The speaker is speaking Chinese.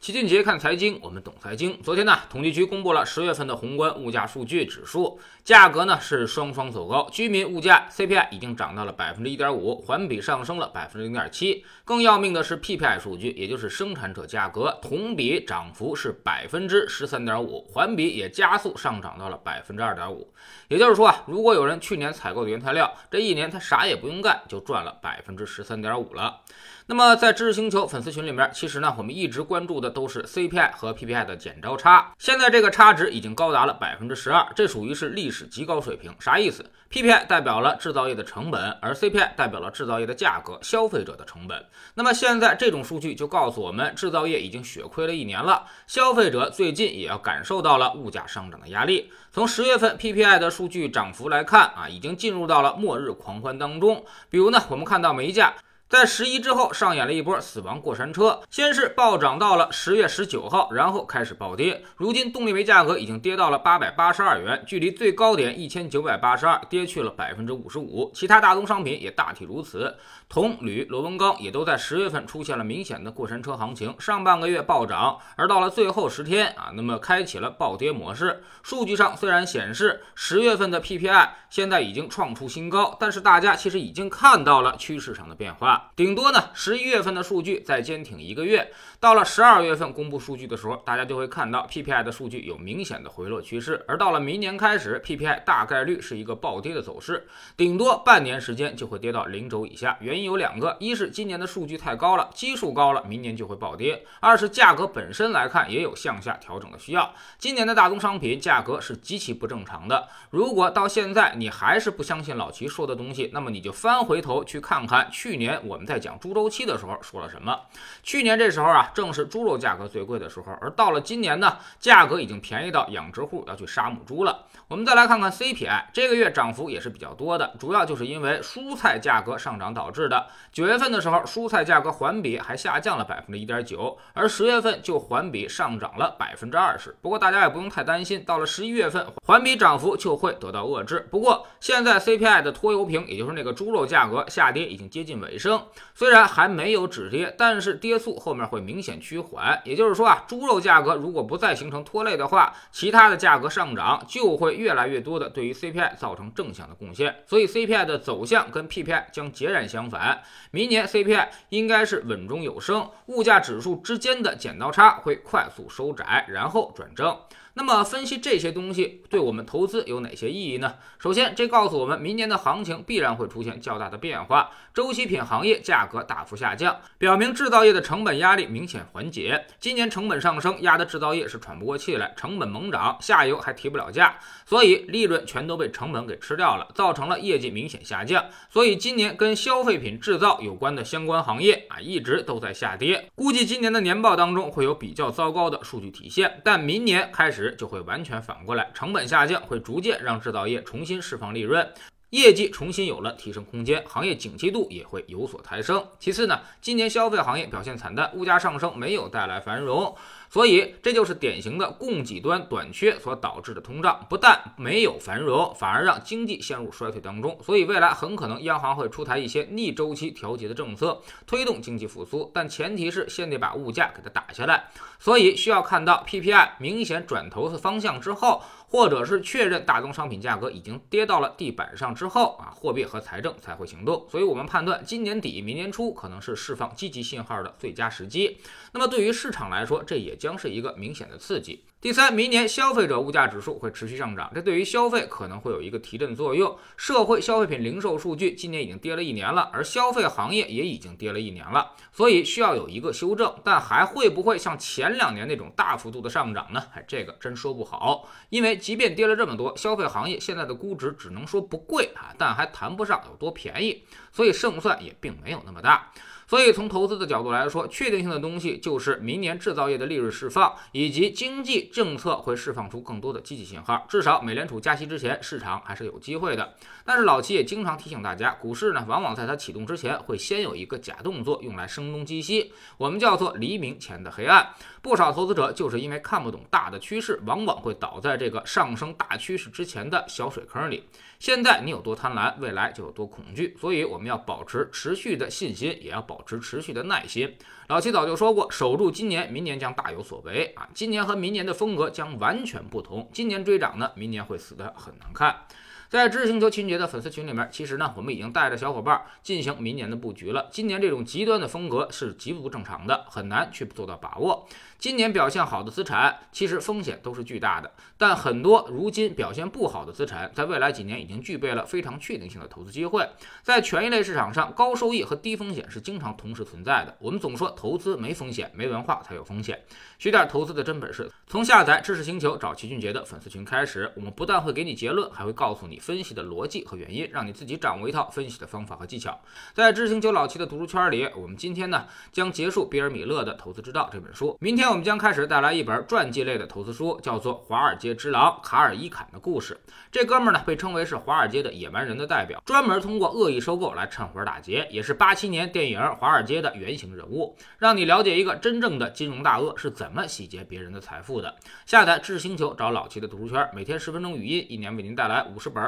齐俊杰看财经，我们懂财经。昨天呢，统计局公布了十月份的宏观物价数据指数，价格呢是双双走高，居民物价 CPI 已经涨到了百分之一点五，环比上升了百分之零点七。更要命的是 PPI 数据，也就是生产者价格，同比涨幅是百分之十三点五，环比也加速上涨到了百分之二点五。也就是说啊，如果有人去年采购的原材料，这一年他啥也不用干，就赚了百分之十三点五了。那么在知识星球粉丝群里面，其实呢，我们一直关注的都是 CPI 和 PPI 的减招差。现在这个差值已经高达了百分之十二，这属于是历史极高水平。啥意思？PPI 代表了制造业的成本，而 CPI 代表了制造业的价格，消费者的成本。那么现在这种数据就告诉我们，制造业已经血亏了一年了，消费者最近也要感受到了物价上涨的压力。从十月份 PPI 的数据涨幅来看啊，已经进入到了末日狂欢当中。比如呢，我们看到煤价。在十一之后上演了一波死亡过山车，先是暴涨到了十月十九号，然后开始暴跌。如今动力煤价格已经跌到了八百八十二元，距离最高点一千九百八十二跌去了百分之五十五。其他大宗商品也大体如此，铜、铝、螺纹钢也都在十月份出现了明显的过山车行情。上半个月暴涨，而到了最后十天啊，那么开启了暴跌模式。数据上虽然显示十月份的 PPI 现在已经创出新高，但是大家其实已经看到了趋势上的变化。顶多呢，十一月份的数据再坚挺一个月，到了十二月份公布数据的时候，大家就会看到 PPI 的数据有明显的回落趋势。而到了明年开始，PPI 大概率是一个暴跌的走势，顶多半年时间就会跌到零轴以下。原因有两个：一是今年的数据太高了，基数高了，明年就会暴跌；二是价格本身来看也有向下调整的需要。今年的大宗商品价格是极其不正常的。如果到现在你还是不相信老齐说的东西，那么你就翻回头去看看去年我们在讲猪周期的时候说了什么？去年这时候啊，正是猪肉价格最贵的时候，而到了今年呢，价格已经便宜到养殖户要去杀母猪了。我们再来看看 CPI，这个月涨幅也是比较多的，主要就是因为蔬菜价格上涨导致的。九月份的时候，蔬菜价格环比还下降了百分之一点九，而十月份就环比上涨了百分之二十。不过大家也不用太担心，到了十一月份，环比涨幅就会得到遏制。不过现在 CPI 的拖油瓶，也就是那个猪肉价格下跌已经接近尾声。虽然还没有止跌，但是跌速后面会明显趋缓。也就是说啊，猪肉价格如果不再形成拖累的话，其他的价格上涨就会越来越多的对于 CPI 造成正向的贡献。所以 CPI 的走向跟 PPI 将截然相反。明年 CPI 应该是稳中有升，物价指数之间的剪刀差会快速收窄，然后转正。那么分析这些东西对我们投资有哪些意义呢？首先，这告诉我们明年的行情必然会出现较大的变化，周期品行业价格大幅下降，表明制造业的成本压力明显缓解。今年成本上升压得制造业是喘不过气来，成本猛涨，下游还提不了价，所以利润全都被成本给吃掉了，造成了业绩明显下降。所以今年跟消费品制造有关的相关行业啊，一直都在下跌。估计今年的年报当中会有比较糟糕的数据体现，但明年开始。就会完全反过来，成本下降会逐渐让制造业重新释放利润，业绩重新有了提升空间，行业景气度也会有所抬升。其次呢，今年消费行业表现惨淡，物价上升没有带来繁荣。所以这就是典型的供给端短缺所导致的通胀，不但没有繁荣，反而让经济陷入衰退当中。所以未来很可能央行会出台一些逆周期调节的政策，推动经济复苏，但前提是先得把物价给它打下来。所以需要看到 PPI 明显转头的方向之后，或者是确认大宗商品价格已经跌到了地板上之后啊，货币和财政才会行动。所以我们判断今年底明年初可能是释放积极信号的最佳时机。那么对于市场来说，这也将是一个明显的刺激。第三，明年消费者物价指数会持续上涨，这对于消费可能会有一个提振作用。社会消费品零售数据今年已经跌了一年了，而消费行业也已经跌了一年了，所以需要有一个修正。但还会不会像前两年那种大幅度的上涨呢？哎，这个真说不好。因为即便跌了这么多，消费行业现在的估值只能说不贵啊，但还谈不上有多便宜，所以胜算也并没有那么大。所以，从投资的角度来说，确定性的东西就是明年制造业的利润释放，以及经济政策会释放出更多的积极信号。至少，美联储加息之前，市场还是有机会的。但是，老齐也经常提醒大家，股市呢，往往在它启动之前，会先有一个假动作，用来声东击西，我们叫做黎明前的黑暗。不少投资者就是因为看不懂大的趋势，往往会倒在这个上升大趋势之前的小水坑里。现在你有多贪婪，未来就有多恐惧。所以，我们要保持持续的信心，也要保。保持持续的耐心。老七早就说过，守住今年，明年将大有所为啊！今年和明年的风格将完全不同，今年追涨呢，明年会死的很难看。在知识星球秦杰的粉丝群里面，其实呢，我们已经带着小伙伴进行明年的布局了。今年这种极端的风格是极不正常的，很难去做到把握。今年表现好的资产，其实风险都是巨大的。但很多如今表现不好的资产，在未来几年已经具备了非常确定性的投资机会。在权益类市场上，高收益和低风险是经常同时存在的。我们总说投资没风险，没文化才有风险。学点投资的真本事，从下载知识星球找齐俊杰的粉丝群开始。我们不但会给你结论，还会告诉你。分析的逻辑和原因，让你自己掌握一套分析的方法和技巧。在知行九老七的读书圈里，我们今天呢将结束比尔·米勒的《投资之道》这本书。明天我们将开始带来一本传记类的投资书，叫做《华尔街之狼卡尔·伊坎的故事》。这哥们儿呢被称为是华尔街的野蛮人的代表，专门通过恶意收购来趁火打劫，也是八七年电影《华尔街》的原型人物，让你了解一个真正的金融大鳄是怎么洗劫别人的财富的。下载知星球，找老七的读书圈，每天十分钟语音，一年为您带来五十本